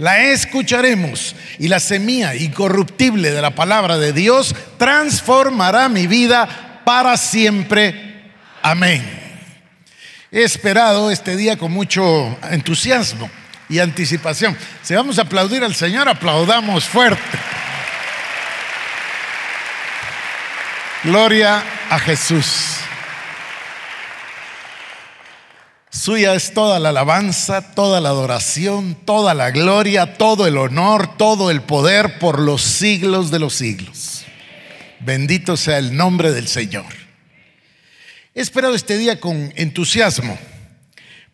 la escucharemos y la semilla incorruptible de la palabra de Dios transformará mi vida para siempre. Amén. He esperado este día con mucho entusiasmo y anticipación. Si vamos a aplaudir al Señor, aplaudamos fuerte. Gloria a Jesús. Suya es toda la alabanza, toda la adoración, toda la gloria, todo el honor, todo el poder por los siglos de los siglos. Bendito sea el nombre del Señor. He esperado este día con entusiasmo,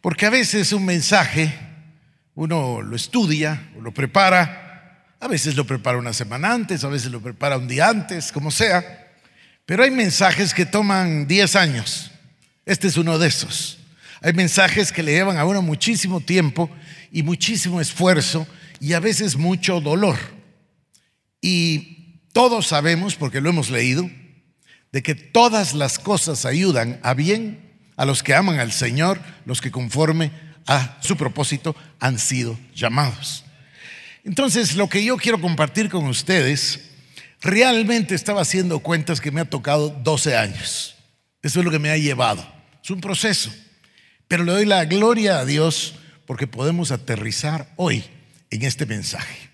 porque a veces un mensaje uno lo estudia o lo prepara, a veces lo prepara una semana antes, a veces lo prepara un día antes, como sea. Pero hay mensajes que toman 10 años. Este es uno de esos. Hay mensajes que le llevan a uno muchísimo tiempo y muchísimo esfuerzo y a veces mucho dolor. Y todos sabemos, porque lo hemos leído, de que todas las cosas ayudan a bien a los que aman al Señor, los que conforme a su propósito han sido llamados. Entonces, lo que yo quiero compartir con ustedes Realmente estaba haciendo cuentas que me ha tocado 12 años. Eso es lo que me ha llevado. Es un proceso. Pero le doy la gloria a Dios porque podemos aterrizar hoy en este mensaje.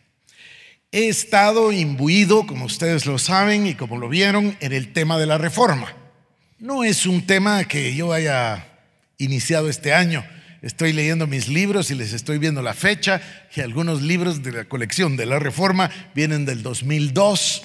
He estado imbuido, como ustedes lo saben y como lo vieron, en el tema de la reforma. No es un tema que yo haya iniciado este año. Estoy leyendo mis libros y les estoy viendo la fecha, y algunos libros de la colección de la Reforma vienen del 2002.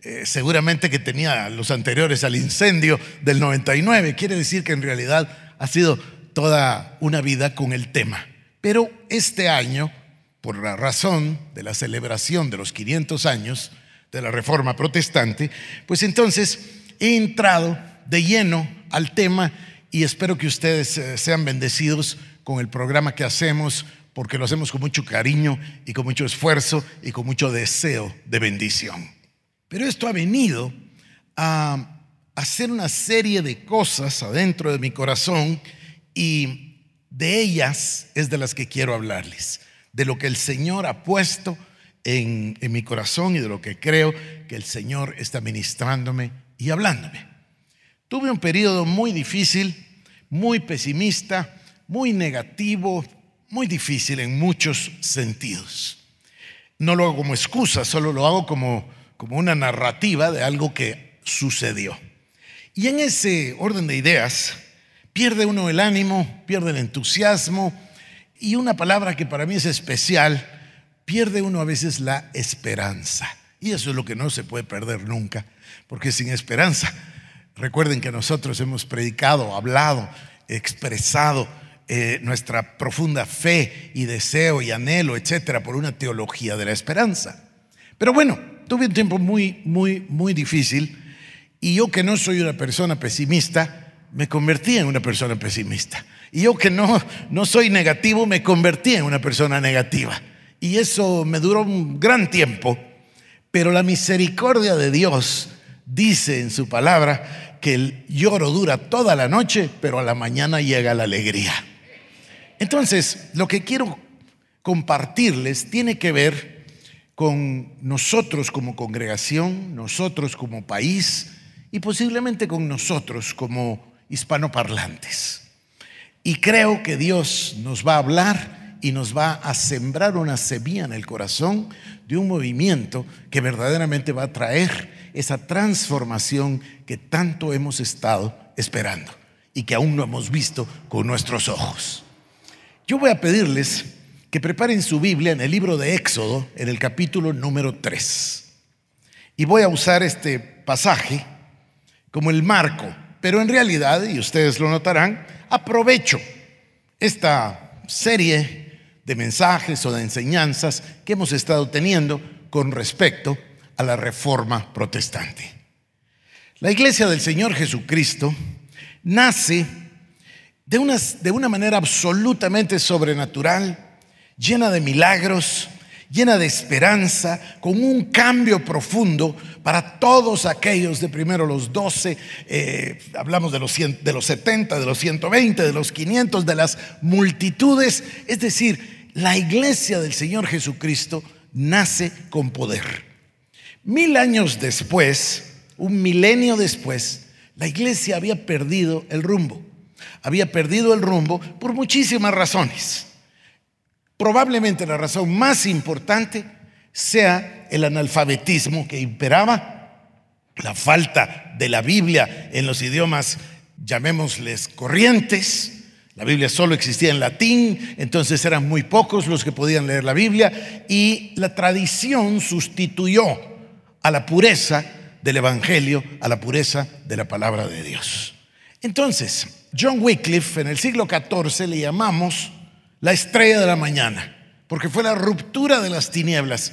Eh, seguramente que tenía los anteriores al incendio del 99. Quiere decir que en realidad ha sido toda una vida con el tema. Pero este año, por la razón de la celebración de los 500 años de la Reforma Protestante, pues entonces he entrado de lleno al tema y espero que ustedes eh, sean bendecidos con el programa que hacemos, porque lo hacemos con mucho cariño y con mucho esfuerzo y con mucho deseo de bendición. Pero esto ha venido a hacer una serie de cosas adentro de mi corazón y de ellas es de las que quiero hablarles, de lo que el Señor ha puesto en, en mi corazón y de lo que creo que el Señor está ministrándome y hablándome. Tuve un periodo muy difícil, muy pesimista, muy negativo, muy difícil en muchos sentidos. No lo hago como excusa, solo lo hago como, como una narrativa de algo que sucedió. Y en ese orden de ideas, pierde uno el ánimo, pierde el entusiasmo y una palabra que para mí es especial, pierde uno a veces la esperanza. Y eso es lo que no se puede perder nunca, porque sin esperanza, recuerden que nosotros hemos predicado, hablado, expresado eh, nuestra profunda fe y deseo y anhelo, etcétera, por una teología de la esperanza. Pero bueno, tuve un tiempo muy, muy, muy difícil y yo que no soy una persona pesimista, me convertí en una persona pesimista. Y yo que no, no soy negativo, me convertí en una persona negativa. Y eso me duró un gran tiempo, pero la misericordia de Dios dice en su palabra que el lloro dura toda la noche, pero a la mañana llega la alegría. Entonces, lo que quiero compartirles tiene que ver con nosotros como congregación, nosotros como país y posiblemente con nosotros como hispanoparlantes. Y creo que Dios nos va a hablar y nos va a sembrar una semilla en el corazón de un movimiento que verdaderamente va a traer esa transformación que tanto hemos estado esperando y que aún no hemos visto con nuestros ojos. Yo voy a pedirles que preparen su Biblia en el libro de Éxodo, en el capítulo número 3. Y voy a usar este pasaje como el marco, pero en realidad, y ustedes lo notarán, aprovecho esta serie de mensajes o de enseñanzas que hemos estado teniendo con respecto a la reforma protestante. La iglesia del Señor Jesucristo nace de una, de una manera absolutamente sobrenatural, llena de milagros, llena de esperanza, con un cambio profundo para todos aquellos de primero los 12, eh, hablamos de los, de los 70, de los 120, de los 500, de las multitudes. Es decir, la iglesia del Señor Jesucristo nace con poder. Mil años después, un milenio después, la iglesia había perdido el rumbo. Había perdido el rumbo por muchísimas razones. Probablemente la razón más importante sea el analfabetismo que imperaba, la falta de la Biblia en los idiomas, llamémosles corrientes. La Biblia solo existía en latín, entonces eran muy pocos los que podían leer la Biblia y la tradición sustituyó a la pureza del Evangelio, a la pureza de la palabra de Dios. Entonces, John Wycliffe en el siglo XIV le llamamos la estrella de la mañana, porque fue la ruptura de las tinieblas.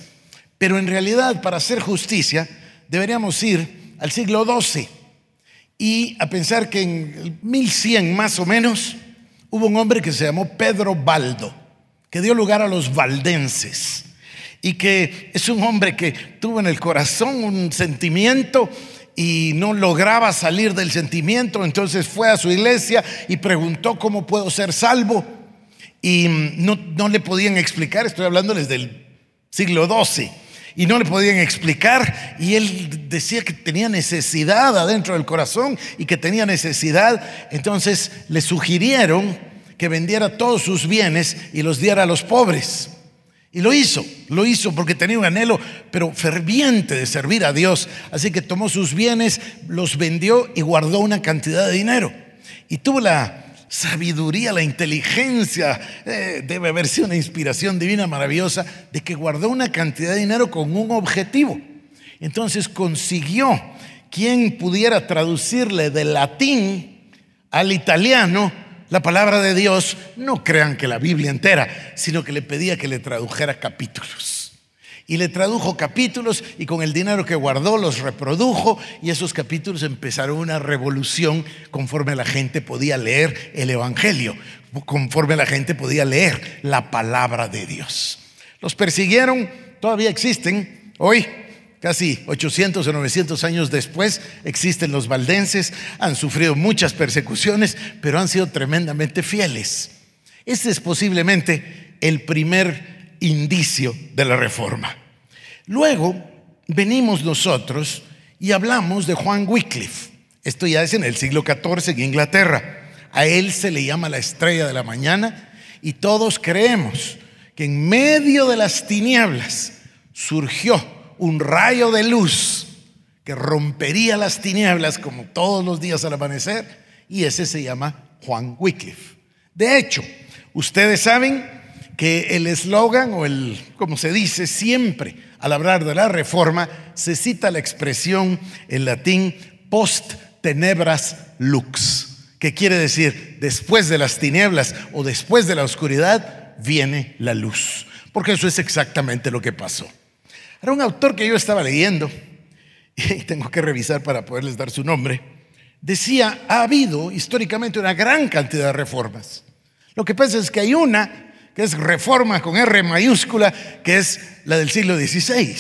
Pero en realidad, para hacer justicia, deberíamos ir al siglo XII y a pensar que en el 1100 más o menos hubo un hombre que se llamó Pedro Baldo, que dio lugar a los valdenses y que es un hombre que tuvo en el corazón un sentimiento y no lograba salir del sentimiento, entonces fue a su iglesia y preguntó cómo puedo ser salvo y no, no le podían explicar, estoy hablando desde el siglo XII, y no le podían explicar, y él decía que tenía necesidad adentro del corazón y que tenía necesidad, entonces le sugirieron que vendiera todos sus bienes y los diera a los pobres. Y lo hizo, lo hizo porque tenía un anhelo, pero ferviente de servir a Dios. Así que tomó sus bienes, los vendió y guardó una cantidad de dinero. Y tuvo la, sabiduría, la inteligencia, eh, debe haber sido una inspiración divina maravillosa, de que guardó una cantidad de dinero con un objetivo. Entonces consiguió quien pudiera traducirle del latín al italiano la palabra de Dios, no crean que la Biblia entera, sino que le pedía que le tradujera capítulos y le tradujo capítulos y con el dinero que guardó los reprodujo y esos capítulos empezaron una revolución conforme la gente podía leer el Evangelio, conforme la gente podía leer la palabra de Dios. Los persiguieron, todavía existen hoy. Casi 800 o 900 años después existen los valdenses, han sufrido muchas persecuciones, pero han sido tremendamente fieles. Este es posiblemente el primer indicio de la reforma. Luego venimos nosotros y hablamos de Juan Wycliffe. Esto ya es en el siglo XIV en Inglaterra. A él se le llama la estrella de la mañana y todos creemos que en medio de las tinieblas surgió un rayo de luz que rompería las tinieblas como todos los días al amanecer y ese se llama Juan Wycliffe. De hecho, ustedes saben que el eslogan o el, como se dice siempre al hablar de la reforma, se cita la expresión en latín post tenebras lux, que quiere decir después de las tinieblas o después de la oscuridad viene la luz, porque eso es exactamente lo que pasó. Era un autor que yo estaba leyendo y tengo que revisar para poderles dar su nombre. Decía, ha habido históricamente una gran cantidad de reformas. Lo que pasa es que hay una es reforma con R mayúscula, que es la del siglo XVI,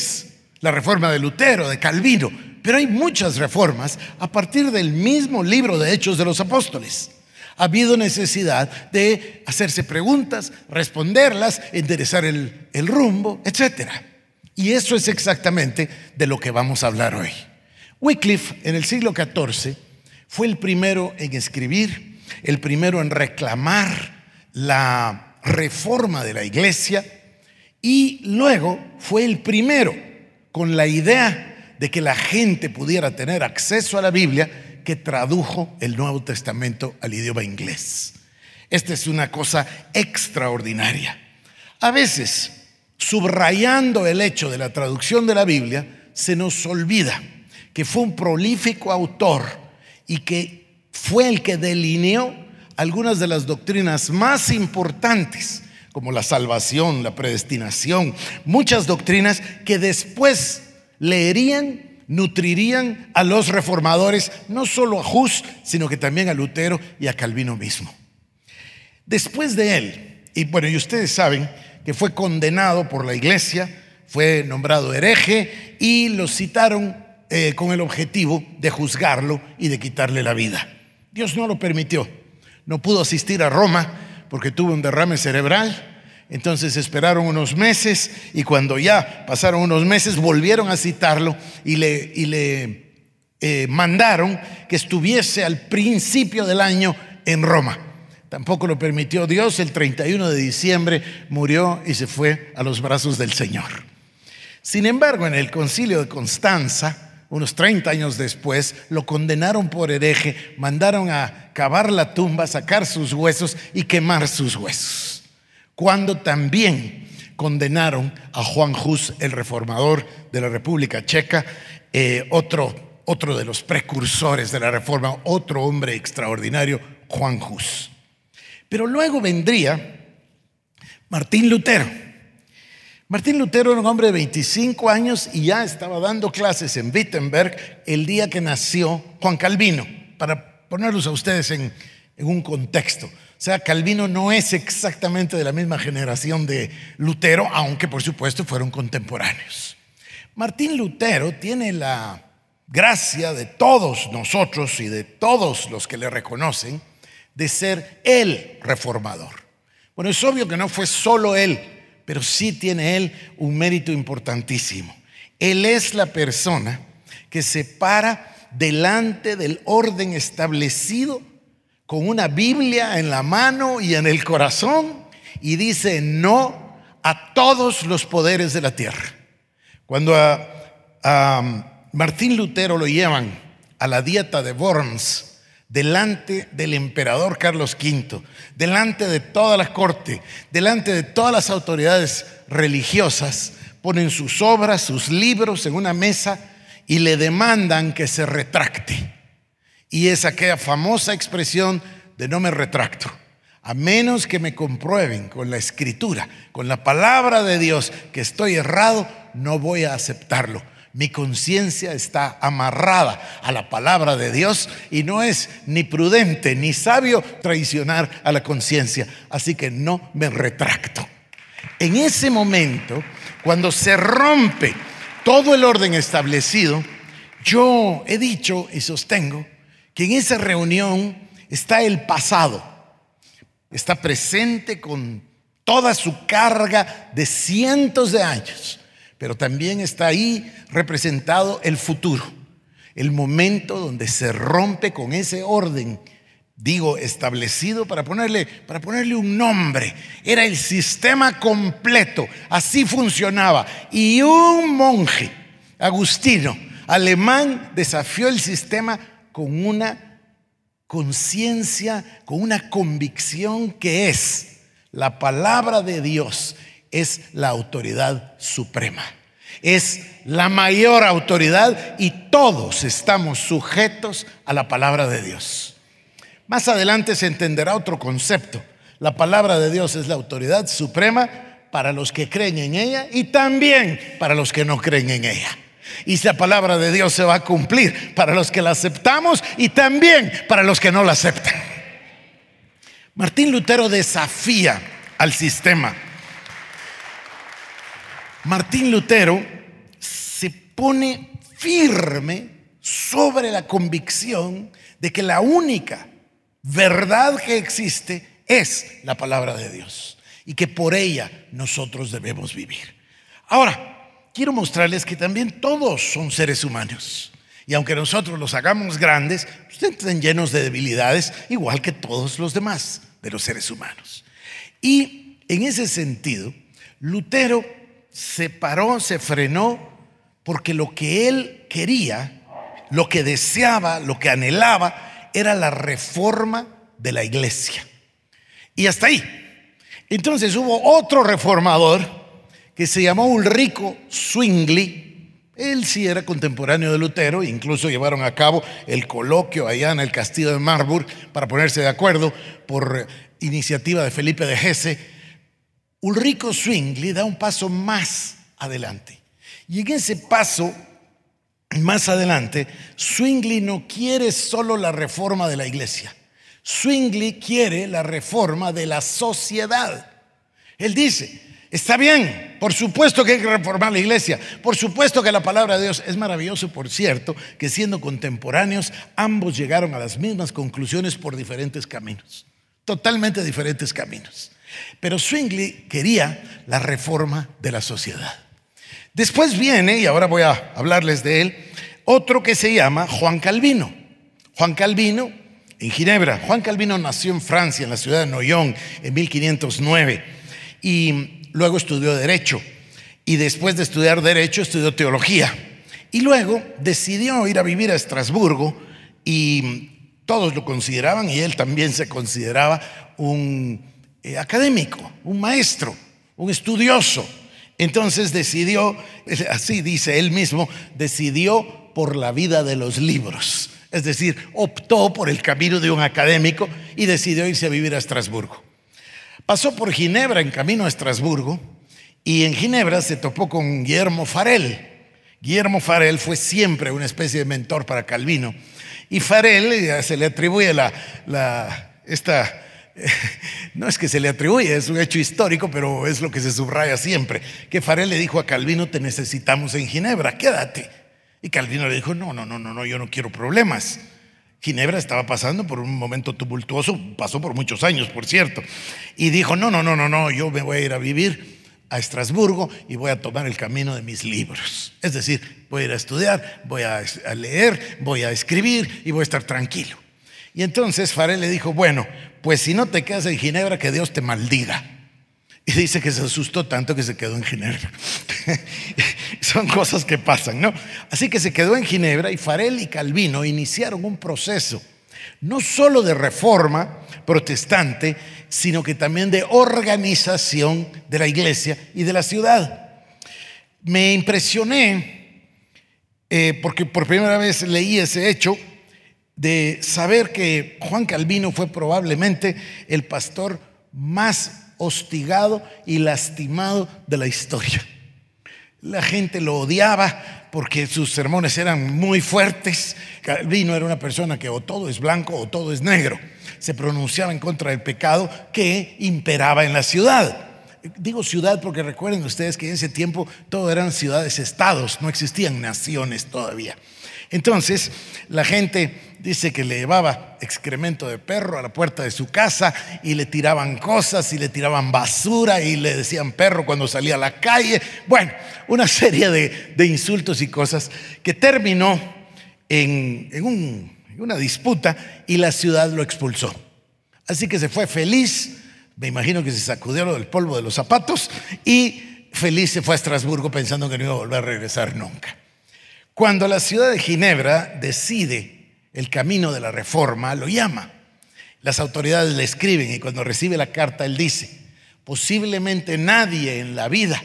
la reforma de Lutero, de Calvino. Pero hay muchas reformas a partir del mismo libro de Hechos de los Apóstoles. Ha habido necesidad de hacerse preguntas, responderlas, enderezar el, el rumbo, etc. Y eso es exactamente de lo que vamos a hablar hoy. Wycliffe en el siglo XIV fue el primero en escribir, el primero en reclamar la reforma de la iglesia y luego fue el primero con la idea de que la gente pudiera tener acceso a la Biblia que tradujo el Nuevo Testamento al idioma inglés. Esta es una cosa extraordinaria. A veces, subrayando el hecho de la traducción de la Biblia, se nos olvida que fue un prolífico autor y que fue el que delineó algunas de las doctrinas más importantes, como la salvación, la predestinación, muchas doctrinas que después leerían, nutrirían a los reformadores, no solo a Hus, sino que también a Lutero y a Calvino mismo. Después de él, y bueno, y ustedes saben que fue condenado por la iglesia, fue nombrado hereje y lo citaron eh, con el objetivo de juzgarlo y de quitarle la vida. Dios no lo permitió. No pudo asistir a Roma porque tuvo un derrame cerebral. Entonces esperaron unos meses y cuando ya pasaron unos meses volvieron a citarlo y le, y le eh, mandaron que estuviese al principio del año en Roma. Tampoco lo permitió Dios. El 31 de diciembre murió y se fue a los brazos del Señor. Sin embargo, en el concilio de Constanza, unos 30 años después, lo condenaron por hereje, mandaron a cavar la tumba, sacar sus huesos y quemar sus huesos. Cuando también condenaron a Juan Hus, el reformador de la República Checa, eh, otro, otro de los precursores de la reforma, otro hombre extraordinario, Juan Hus. Pero luego vendría Martín Lutero Martín Lutero era un hombre de 25 años y ya estaba dando clases en Wittenberg el día que nació Juan Calvino, para ponerlos a ustedes en, un contexto. O sea, Calvino no es exactamente de la misma generación de Lutero, aunque por supuesto fueron contemporáneos. Martín Lutero tiene la gracia de todos nosotros y de todos los que le reconocen de ser el reformador. Bueno, es obvio que no fue solo él pero sí tiene él un mérito importantísimo. Él es la persona que se para delante del orden establecido con una Biblia en la mano y en el corazón y dice no a todos los poderes de la tierra. Cuando a, Martín Lutero lo llevan a la dieta de Worms, delante del emperador Carlos V, delante de toda la corte, delante de todas las autoridades religiosas, ponen sus obras, sus libros en una mesa y le demandan que se retracte. Y es aquella famosa expresión de no me retracto, a menos que me comprueben con la escritura, con la palabra de Dios que estoy errado, no voy a aceptarlo. Mi conciencia está amarrada a la palabra de Dios y no es ni prudente ni sabio traicionar a la conciencia. Así que no me retracto. En ese momento, cuando se rompe todo el orden establecido, yo he dicho y sostengo que en esa reunión está el pasado, está presente con toda su carga de cientos de años pero también está ahí representado el futuro, el momento donde se rompe con ese orden, digo, establecido para ponerle, para ponerle un nombre. Era el sistema completo, así funcionaba. Y un monje, agustino, alemán, desafió el sistema con una conciencia, con una convicción que es la palabra de Dios es la autoridad suprema. Es la mayor autoridad y todos estamos sujetos a la palabra de Dios. Más adelante se entenderá otro concepto. La palabra de Dios es la autoridad suprema para los que creen en ella y también para los que no creen en ella. Y esa palabra de Dios se va a cumplir para los que la aceptamos y también para los que no la aceptan. Martín Lutero desafía al sistema Martín Lutero se pone firme sobre la convicción de que la única verdad que existe es la palabra de Dios y que por ella nosotros debemos vivir. Ahora, quiero mostrarles que también todos son seres humanos. Y aunque nosotros los hagamos grandes, ustedes están llenos de debilidades, igual que todos los demás de los seres humanos. Y en ese sentido, Lutero se paró, se frenó, porque lo que él quería, lo que deseaba, lo que anhelaba, era la reforma de la iglesia. Y hasta ahí. Entonces hubo otro reformador que se llamó Ulrico Zwingli. Él sí era contemporáneo de Lutero, incluso llevaron a cabo el coloquio allá en el castillo de Marburg para ponerse de acuerdo por iniciativa de Felipe de Hesse Ulrico Zwingli da un paso más adelante. Y en ese paso más adelante, Zwingli no quiere solo la reforma de la iglesia. Zwingli quiere la reforma de la sociedad. Él dice, está bien, por supuesto que hay que reformar la iglesia, por supuesto que la palabra de Dios es maravilloso, por cierto, que siendo contemporáneos, ambos llegaron a las mismas conclusiones por diferentes caminos, totalmente diferentes caminos. Pero Zwingli quería la reforma de la sociedad. Después viene, y ahora voy a hablarles de él, otro que se llama Juan Calvino. Juan Calvino en Ginebra. Juan Calvino nació en Francia, en la ciudad de Noyon, en 1509, y luego estudió Derecho. Y después de estudiar Derecho, estudió Teología. Y luego decidió ir a vivir a Estrasburgo y todos lo consideraban, y él también se consideraba un eh, académico, un maestro, un estudioso. Entonces decidió, así dice él mismo, decidió por la vida de los libros. Es decir, optó por el camino de un académico y decidió irse a vivir a Estrasburgo. Pasó por Ginebra en camino a Estrasburgo y en Ginebra se topó con Guillermo Farel. Guillermo Farel fue siempre una especie de mentor para Calvino. Y Farel se le atribuye la esta no es que se le atribuye, es un hecho histórico, pero es lo que se subraya siempre, que Farel le dijo a Calvino, te necesitamos en Ginebra, quédate. Y Calvino le dijo, no, no, no, no, no, yo no quiero problemas. Ginebra estaba pasando por un momento tumultuoso, pasó por muchos años, por cierto, y dijo, no, no, no, no, no, yo me voy a ir a vivir a Estrasburgo y voy a tomar el camino de mis libros. Es decir, voy a ir a estudiar, voy a leer, voy a escribir y voy a estar tranquilo. Y entonces Farel le dijo, bueno, pues si no te quedas en Ginebra, que Dios te maldiga. Y dice que se asustó tanto que se quedó en Ginebra. Son cosas que pasan, ¿no? Así que se quedó en Ginebra y Farel y Calvino iniciaron un proceso, no solo de reforma protestante, sino que también de organización de la iglesia y de la ciudad. Me impresioné eh, porque por primera vez leí ese hecho de saber que Juan Calvino fue probablemente el pastor más hostigado y lastimado de la historia. La gente lo odiaba porque sus sermones eran muy fuertes. Calvino era una persona que o todo es blanco o todo es negro. Se pronunciaba en contra del pecado que imperaba en la ciudad. Digo ciudad porque recuerden ustedes que en ese tiempo todo eran ciudades-estados, no existían naciones todavía. Entonces, la gente dice que le llevaba excremento de perro a la puerta de su casa y le tiraban cosas y le tiraban basura y le decían perro cuando salía a la calle. Bueno, una serie de, insultos y cosas que terminó en, en una disputa y la ciudad lo expulsó. Así que se fue feliz, me imagino que se sacudió lo del polvo de los zapatos y feliz se fue a Estrasburgo pensando que no iba a volver a regresar nunca. Cuando la ciudad de Ginebra decide el camino de la reforma, lo llama. Las autoridades le escriben y cuando recibe la carta él dice, posiblemente nadie en la vida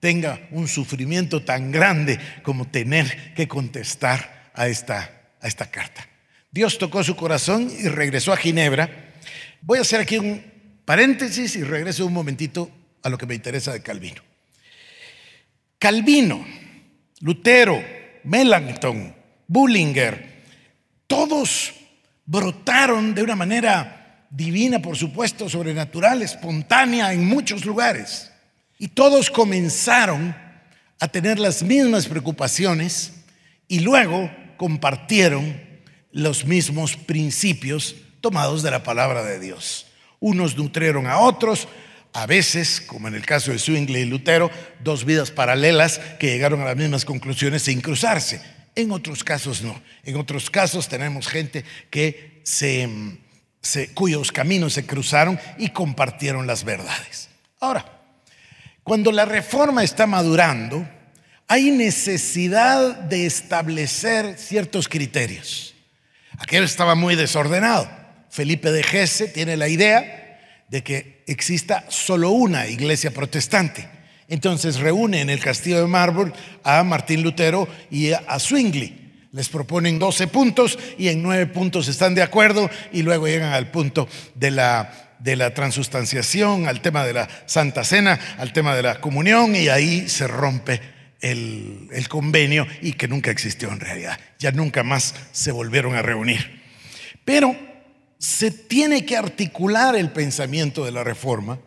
tenga un sufrimiento tan grande como tener que contestar a esta, a esta carta. Dios tocó su corazón y regresó a Ginebra. Voy a hacer aquí un paréntesis y regreso un momentito a lo que me interesa de Calvino. Calvino, Lutero, Melanchthon, Bullinger, todos brotaron de una manera divina, por supuesto, sobrenatural, espontánea en muchos lugares. Y todos comenzaron a tener las mismas preocupaciones y luego compartieron los mismos principios tomados de la palabra de Dios. Unos nutrieron a otros, a veces, como en el caso de Zwingli y Lutero, dos vidas paralelas que llegaron a las mismas conclusiones sin cruzarse. En otros casos no. En otros casos tenemos gente que se, cuyos caminos se cruzaron y compartieron las verdades. Ahora, cuando la reforma está madurando, hay necesidad de establecer ciertos criterios. Aquello estaba muy desordenado. Felipe de Gese tiene la idea de que exista solo una iglesia protestante. Entonces reúne en el castillo de Marburg a Martín Lutero y a Zwingli. Les proponen 12 puntos y en 9 puntos están de acuerdo y luego llegan al punto de la, transustanciación, al tema de la Santa Cena, al tema de la comunión y ahí se rompe el, el, convenio y que nunca existió en realidad. Ya nunca más se volvieron a reunir. Pero se tiene que articular el pensamiento de la reforma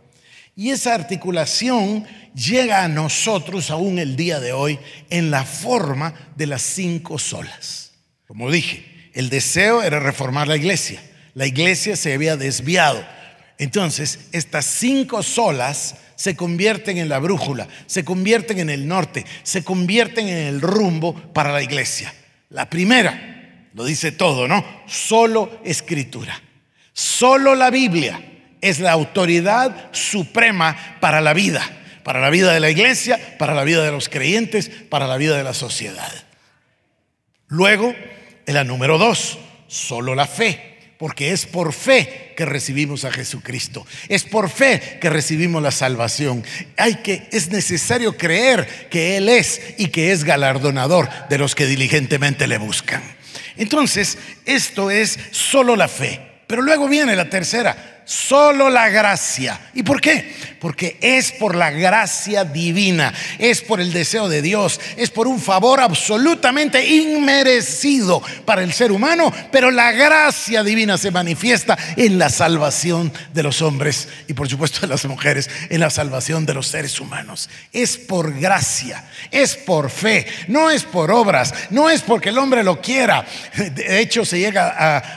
y esa articulación llega a nosotros aún el día de hoy en la forma de las cinco solas. Como dije, el deseo era reformar la iglesia. La iglesia se había desviado entonces, estas cinco solas se convierten en la brújula, se convierten en el norte, se convierten en el rumbo para la iglesia. La primera, lo dice todo, ¿no? Solo escritura. Solo la Biblia es la autoridad suprema para la vida, para la vida de la iglesia, para la vida de los creyentes, para la vida de la sociedad. Luego, en la número dos, solo la fe porque es por fe que recibimos a Jesucristo. Es por fe que recibimos la salvación. Hay que es necesario creer que él es y que es galardonador de los que diligentemente le buscan. Entonces, esto es solo la fe. Pero luego viene la tercera, solo la gracia. ¿Y por qué? Porque es por la gracia divina, es por el deseo de Dios, es por un favor absolutamente inmerecido para el ser humano, pero la gracia divina se manifiesta en la salvación de los hombres y por supuesto de las mujeres, en la salvación de los seres humanos. Es por gracia, es por fe, no es por obras, no es porque el hombre lo quiera. De hecho, se llega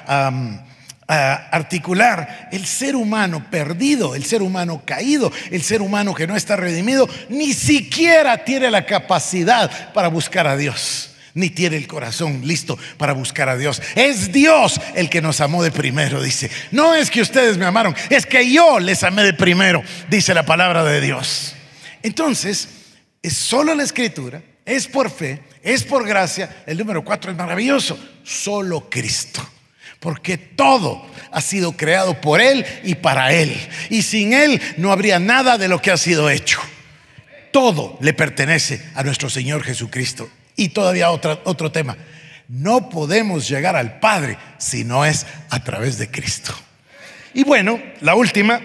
a articular el ser humano perdido, el ser humano caído, el ser humano que no está redimido, ni siquiera tiene la capacidad para buscar a Dios, ni tiene el corazón listo para buscar a Dios. Es Dios el que nos amó de primero, dice. No es que ustedes me amaron, es que yo les amé de primero, dice la palabra de Dios. Entonces, es solo la escritura, es por fe, es por gracia. El número cuatro es maravilloso, solo Cristo porque todo ha sido creado por Él y para Él. Y sin Él no habría nada de lo que ha sido hecho. Todo le pertenece a nuestro Señor Jesucristo. Y todavía otro tema. No podemos llegar al Padre si no es a través de Cristo. Y bueno, la última,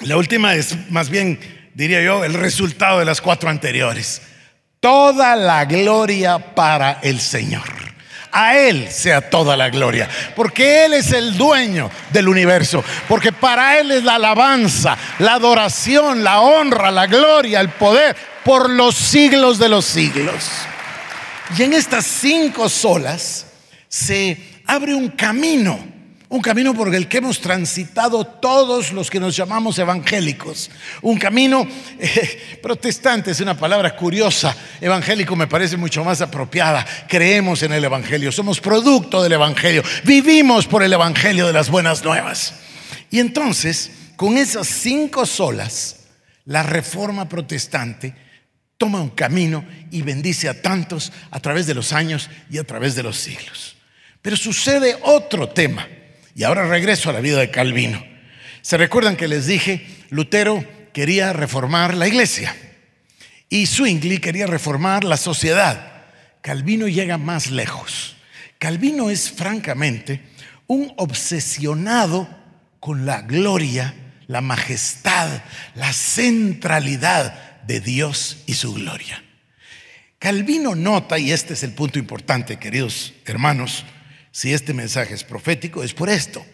la última es más bien, diría yo, el resultado de las cuatro anteriores. Toda la gloria para el Señor. A Él sea toda la gloria, porque Él es el dueño del universo, porque para Él es la alabanza, la adoración, la honra, la gloria, el poder por los siglos de los siglos. Y en estas cinco solas se abre un camino un camino por el que hemos transitado todos los que nos llamamos evangélicos. Un camino eh, protestante es una palabra curiosa. Evangélico me parece mucho más apropiada. Creemos en el Evangelio, somos producto del Evangelio, vivimos por el Evangelio de las buenas nuevas. Y entonces, con esas cinco solas, la reforma protestante toma un camino y bendice a tantos a través de los años y a través de los siglos. Pero sucede otro tema y ahora regreso a la vida de Calvino. ¿Se recuerdan que les dije, Lutero quería reformar la iglesia y Zwingli quería reformar la sociedad? Calvino llega más lejos. Calvino es francamente un obsesionado con la gloria, la majestad, la centralidad de Dios y su gloria. Calvino nota, y este es el punto importante, queridos hermanos, si este mensaje es profético, es por esto.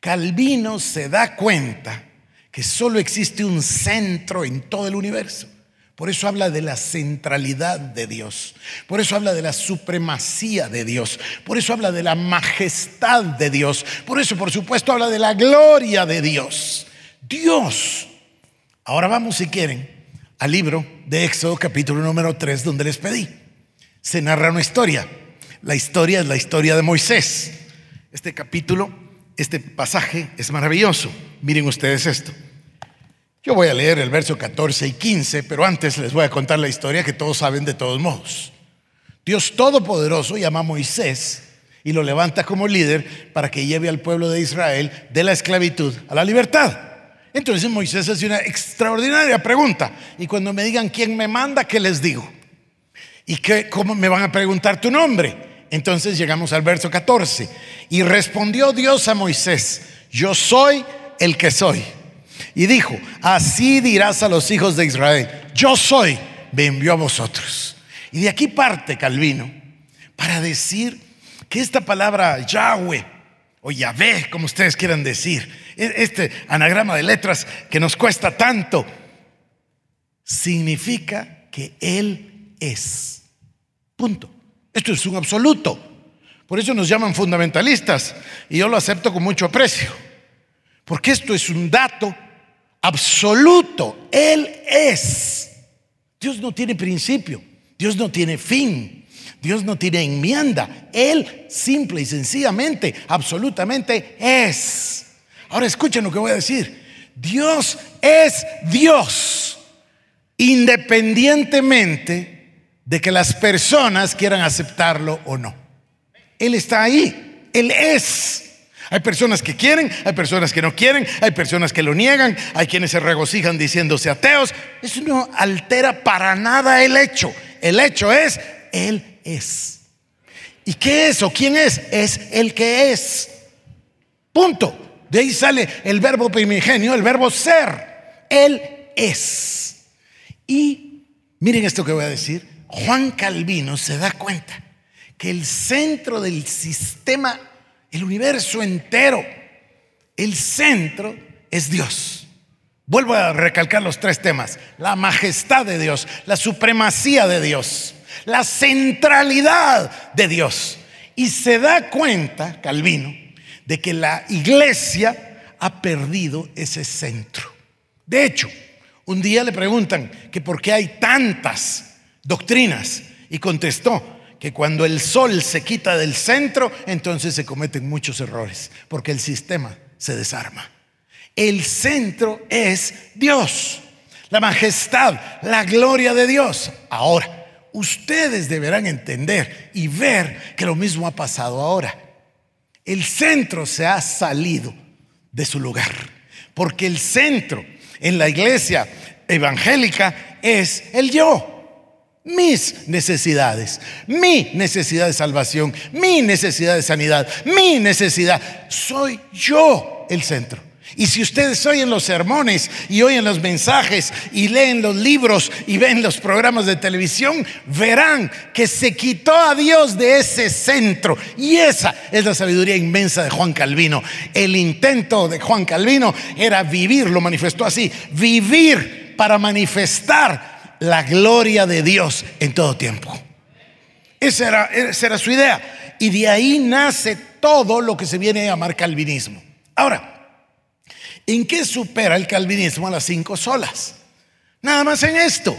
Calvino se da cuenta que solo existe un centro en todo el universo. Por eso habla de la centralidad de Dios. Por eso habla de la supremacía de Dios. Por eso habla de la majestad de Dios. Por eso, por supuesto, habla de la gloria de Dios. Dios. Ahora vamos, si quieren, al libro de Éxodo capítulo número 3, donde les pedí. Se narra una historia la historia es la historia de Moisés. Este capítulo, este pasaje es maravilloso. Miren ustedes esto. Yo voy a leer el verso 14 y 15, pero antes les voy a contar la historia que todos saben de todos modos. Dios Todopoderoso llama a Moisés y lo levanta como líder para que lleve al pueblo de Israel de la esclavitud a la libertad. Entonces Moisés hace una extraordinaria pregunta. Y cuando me digan quién me manda, ¿qué les digo? ¿Y qué, cómo me van a preguntar tu nombre? Entonces llegamos al verso 14. Y respondió Dios a Moisés, yo soy el que soy. Y dijo, así dirás a los hijos de Israel, yo soy, me envió a vosotros. Y de aquí parte Calvino para decir que esta palabra Yahweh o Yahvé, como ustedes quieran decir, e-, este anagrama de letras que nos cuesta tanto, significa que Él es. Punto. Esto es un absoluto. Por eso nos llaman fundamentalistas y yo lo acepto con mucho aprecio. Porque esto es un dato absoluto. Él es. Dios no tiene principio. Dios no tiene fin. Dios no tiene enmienda. Él simple y sencillamente, absolutamente es. Ahora escuchen lo que voy a decir. Dios es Dios, independientemente de que las personas quieran aceptarlo o no. Él está ahí. Él es. Hay personas que quieren, hay personas que no quieren, hay personas que lo niegan, hay quienes se regocijan diciéndose ateos. Eso no altera para nada el hecho. El hecho es, Él es. ¿Y qué es o quién es? Es el que es. Punto. De ahí sale el verbo primigenio, el verbo ser. Él es. Y miren esto que voy a decir. Juan Calvino se da cuenta que el centro del sistema, el universo entero, el centro es Dios. Vuelvo a recalcar los tres temas. La majestad de Dios, la supremacía de Dios, la centralidad de Dios. Y se da cuenta, Calvino, de que la iglesia ha perdido ese centro. De hecho, un día le preguntan que por qué hay tantas doctrinas y contestó que cuando el sol se quita del centro, entonces se cometen muchos errores, porque el sistema se desarma. El centro es Dios, la majestad, la gloria de Dios. Ahora, ustedes deberán entender y ver que lo mismo ha pasado ahora. El centro se ha salido de su lugar, porque el centro en la iglesia evangélica es el yo mis necesidades, mi necesidad de salvación, mi necesidad de sanidad, mi necesidad. Soy yo el centro. Y si ustedes oyen los sermones y oyen los mensajes y leen los libros y ven los programas de televisión, verán que se quitó a Dios de ese centro. Y esa es la sabiduría inmensa de Juan Calvino. El intento de Juan Calvino era vivir, lo manifestó así, vivir para manifestar la gloria de Dios en todo tiempo. Esa era, su idea. Y de ahí nace todo lo que se viene a llamar calvinismo. Ahora, ¿en qué supera el calvinismo a las cinco solas? Nada más en esto.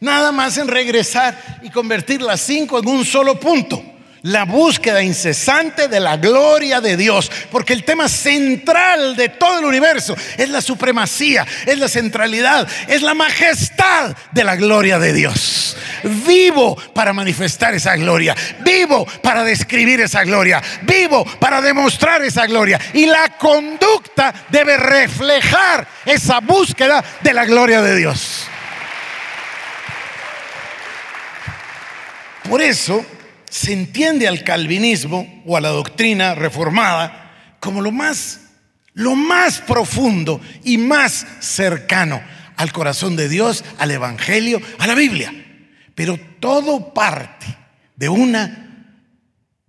Nada más en regresar y convertir las cinco en un solo punto la búsqueda incesante de la gloria de Dios, porque el tema central de todo el universo es la supremacía, es la centralidad, es la majestad de la gloria de Dios. Vivo para manifestar esa gloria, vivo para describir esa gloria, vivo para demostrar esa gloria. Y la conducta debe reflejar esa búsqueda de la gloria de Dios. Por eso, se entiende al calvinismo o a la doctrina reformada como lo más, lo más profundo y más cercano al corazón de Dios, al Evangelio, a la Biblia. Pero todo parte de una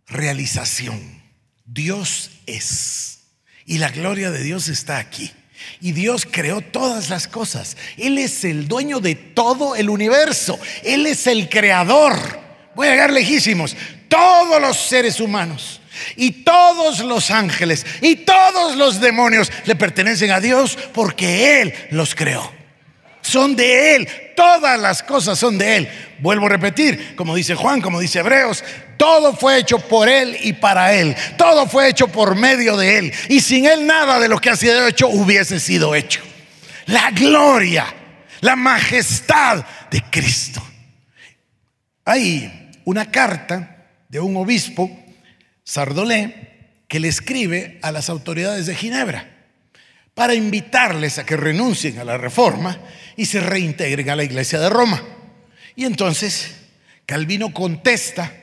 realización. Dios es. Y la gloria de Dios está aquí. Y Dios creó todas las cosas. Él es el dueño de todo el universo. Él es el creador voy a llegar lejísimos, todos los seres humanos y todos los ángeles y todos los demonios le pertenecen a Dios porque Él los creó. Son de Él, todas las cosas son de Él. Vuelvo a repetir, como dice Juan, como dice Hebreos, todo fue hecho por Él y para Él. Todo fue hecho por medio de Él. Y sin Él nada de lo que ha sido hecho hubiese sido hecho. La gloria, la majestad de Cristo. Ahí una carta de un obispo, Sardolé, que le escribe a las autoridades de Ginebra para invitarles a que renuncien a la reforma y se reintegren a la iglesia de Roma. Y entonces Calvino contesta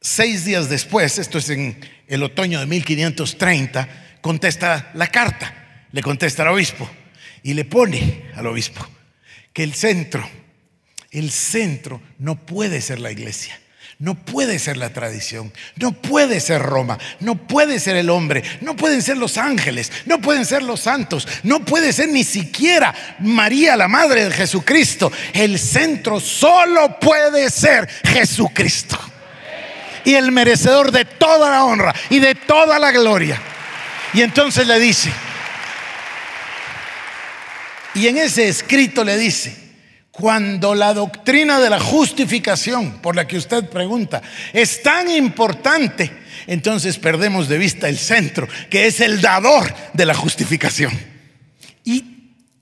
seis días después, esto es en el otoño de 1530, contesta la carta. le contesta al obispo y le pone al obispo que el centro, el centro no puede ser la iglesia. No puede ser la tradición, no puede ser Roma, no puede ser el hombre, no pueden ser los ángeles, no pueden ser los santos, no puede ser ni siquiera María, la madre de Jesucristo. El centro solo puede ser Jesucristo. Y el merecedor de toda la honra y de toda la gloria. Y entonces le dice, y en ese escrito le dice, cuando la doctrina de la justificación, por la que usted pregunta, es tan importante, entonces perdemos de vista el centro, que es el dador de la justificación. Y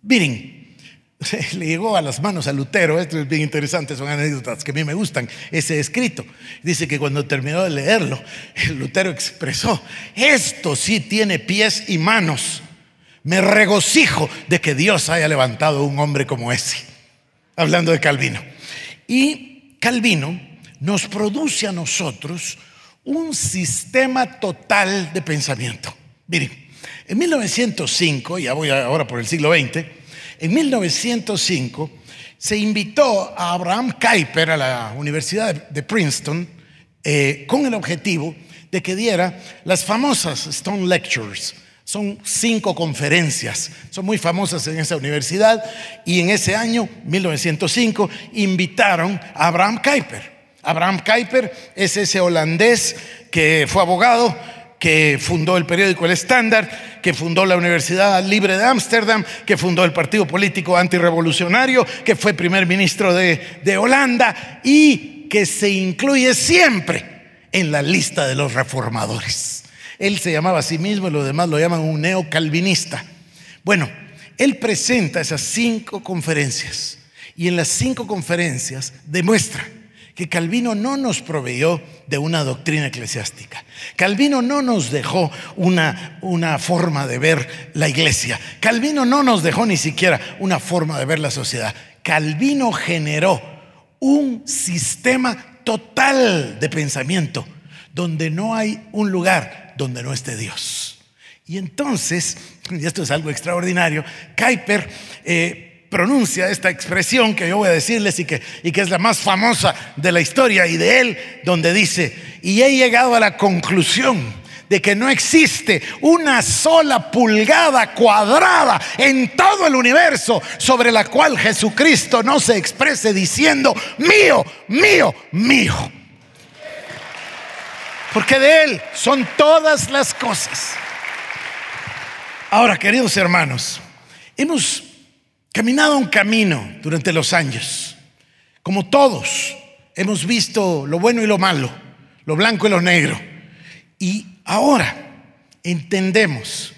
miren, le llegó a las manos a Lutero, esto es bien interesante, son anécdotas que a mí me gustan, ese escrito. Dice que cuando terminó de leerlo, Lutero expresó, esto sí tiene pies y manos. Me regocijo de que Dios haya levantado un hombre como ese hablando de Calvino. Y Calvino nos produce a nosotros un sistema total de pensamiento. Miren, en 1905, ya voy ahora por el siglo XX, en 1905 se invitó a Abraham Kuyper a la Universidad de Princeton eh, con el objetivo de que diera las famosas Stone Lectures son cinco conferencias, son muy famosas en esa universidad y en ese año, 1905, invitaron a Abraham Kuyper. Abraham Kuyper es ese holandés que fue abogado, que fundó el periódico El Estándar, que fundó la Universidad Libre de Ámsterdam, que fundó el partido político antirrevolucionario, que fue primer ministro de, de Holanda y que se incluye siempre en la lista de los reformadores. Él se llamaba a sí mismo y los demás lo llaman un neocalvinista. Bueno, él presenta esas cinco conferencias y en las cinco conferencias demuestra que Calvino no nos proveyó de una doctrina eclesiástica. Calvino no nos dejó una, una, forma de ver la iglesia. Calvino no nos dejó ni siquiera una forma de ver la sociedad. Calvino generó un sistema total de pensamiento donde no hay un lugar donde no esté Dios. Y entonces, y esto es algo extraordinario, Kuyper eh, pronuncia esta expresión que yo voy a decirles y que, y que es la más famosa de la historia y de él, donde dice, y he llegado a la conclusión de que no existe una sola pulgada cuadrada en todo el universo sobre la cual Jesucristo no se exprese diciendo, mío, mío, mío porque de Él son todas las cosas. Ahora, queridos hermanos, hemos caminado un camino durante los años. Como todos, hemos visto lo bueno y lo malo, lo blanco y lo negro. Y ahora entendemos,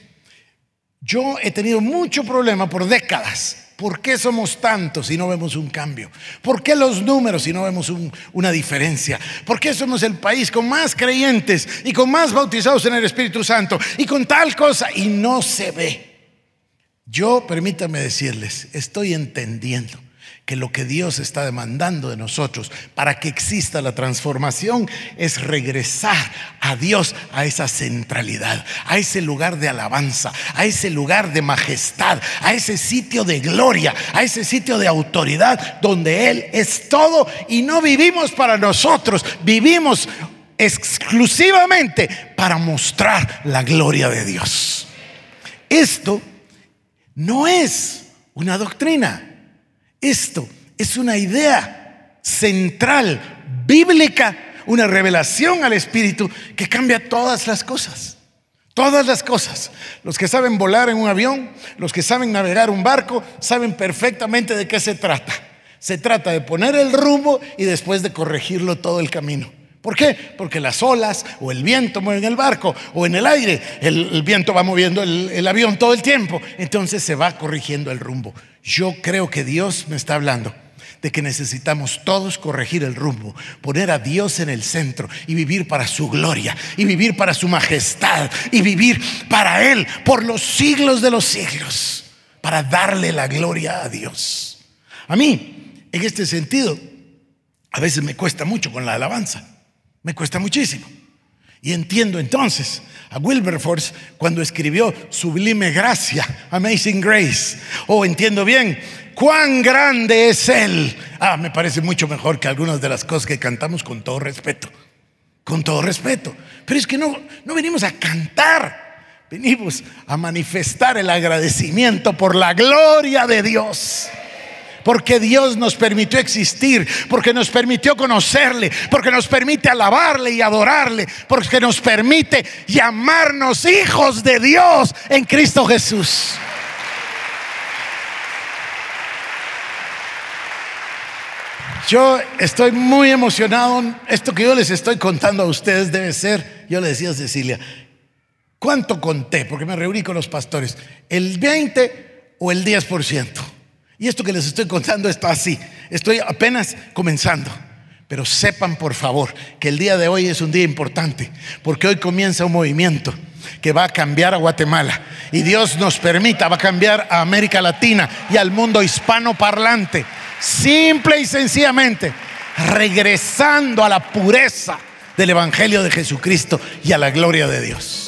yo he tenido mucho problema por décadas ¿Por qué somos tantos y no vemos un cambio? ¿Por qué los números y no vemos una diferencia? ¿Por qué somos el país con más creyentes y con más bautizados en el Espíritu Santo y con tal cosa y no se ve? Yo, permítame decirles, estoy entendiendo que lo que Dios está demandando de nosotros para que exista la transformación es regresar a Dios a esa centralidad, a ese lugar de alabanza, a ese lugar de majestad, a ese sitio de gloria, a ese sitio de autoridad donde Él es todo y no vivimos para nosotros, vivimos exclusivamente para mostrar la gloria de Dios. Esto no es una doctrina. Esto es una idea central, bíblica, una revelación al Espíritu que cambia todas las cosas. Todas las cosas. Los que saben volar en un avión, los que saben navegar un barco, saben perfectamente de qué se trata. Se trata de poner el rumbo y después de corregirlo todo el camino. ¿Por qué? Porque las olas o el viento mueven el barco o en el aire el, viento va moviendo el avión todo el tiempo. Entonces se va corrigiendo el rumbo. Yo creo que Dios me está hablando de que necesitamos todos corregir el rumbo, poner a Dios en el centro y vivir para su gloria y vivir para su majestad y vivir para Él por los siglos de los siglos, para darle la gloria a Dios. A mí, en este sentido, a veces me cuesta mucho con la alabanza, me cuesta muchísimo. Y entiendo entonces a Wilberforce cuando escribió Sublime Gracia, Amazing Grace. Oh, entiendo bien, cuán grande es Él. Ah, me parece mucho mejor que algunas de las cosas que cantamos con todo respeto. Con todo respeto. Pero es que no, no venimos a cantar. Venimos a manifestar el agradecimiento por la gloria de Dios porque Dios nos permitió existir, porque nos permitió conocerle, porque nos permite alabarle y adorarle, porque nos permite llamarnos hijos de Dios en Cristo Jesús. Yo estoy muy emocionado. Esto que yo les estoy contando a ustedes debe ser, yo le decía a Cecilia, ¿cuánto conté? Porque me reuní con los pastores, ¿el 20 o el 10%? Y esto que les estoy contando está así. Estoy apenas comenzando. Pero sepan por favor que el día de hoy es un día importante, porque hoy comienza un movimiento que va a cambiar a Guatemala. Y Dios nos permita, va a cambiar a América Latina y al mundo hispano parlante. Simple y sencillamente, regresando a la pureza del Evangelio de Jesucristo y a la gloria de Dios.